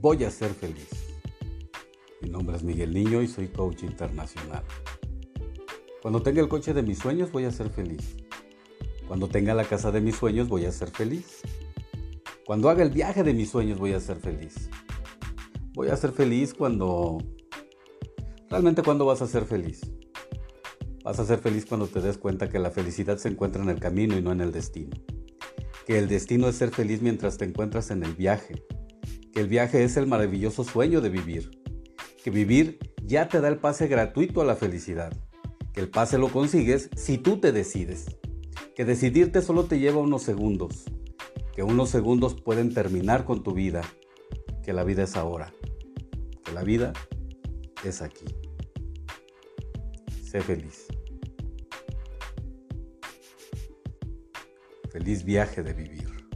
voy a ser feliz. Mi nombre es Miguel Niño y soy coach internacional. Cuando tenga el coche de mis sueños voy a ser feliz. Cuando tenga la casa de mis sueños voy a ser feliz. Cuando haga el viaje de mis sueños voy a ser feliz. Voy a ser feliz cuando... Realmente cuando vas a ser feliz. Vas a ser feliz cuando te des cuenta que la felicidad se encuentra en el camino y no en el destino. Que el destino es ser feliz mientras te encuentras en el viaje. Que el viaje es el maravilloso sueño de vivir. Que vivir ya te da el pase gratuito a la felicidad. Que el pase lo consigues si tú te decides. Que decidirte solo te lleva unos segundos. Que unos segundos pueden terminar con tu vida. Que la vida es ahora. Que la vida es aquí. Sé feliz. Feliz viaje de vivir.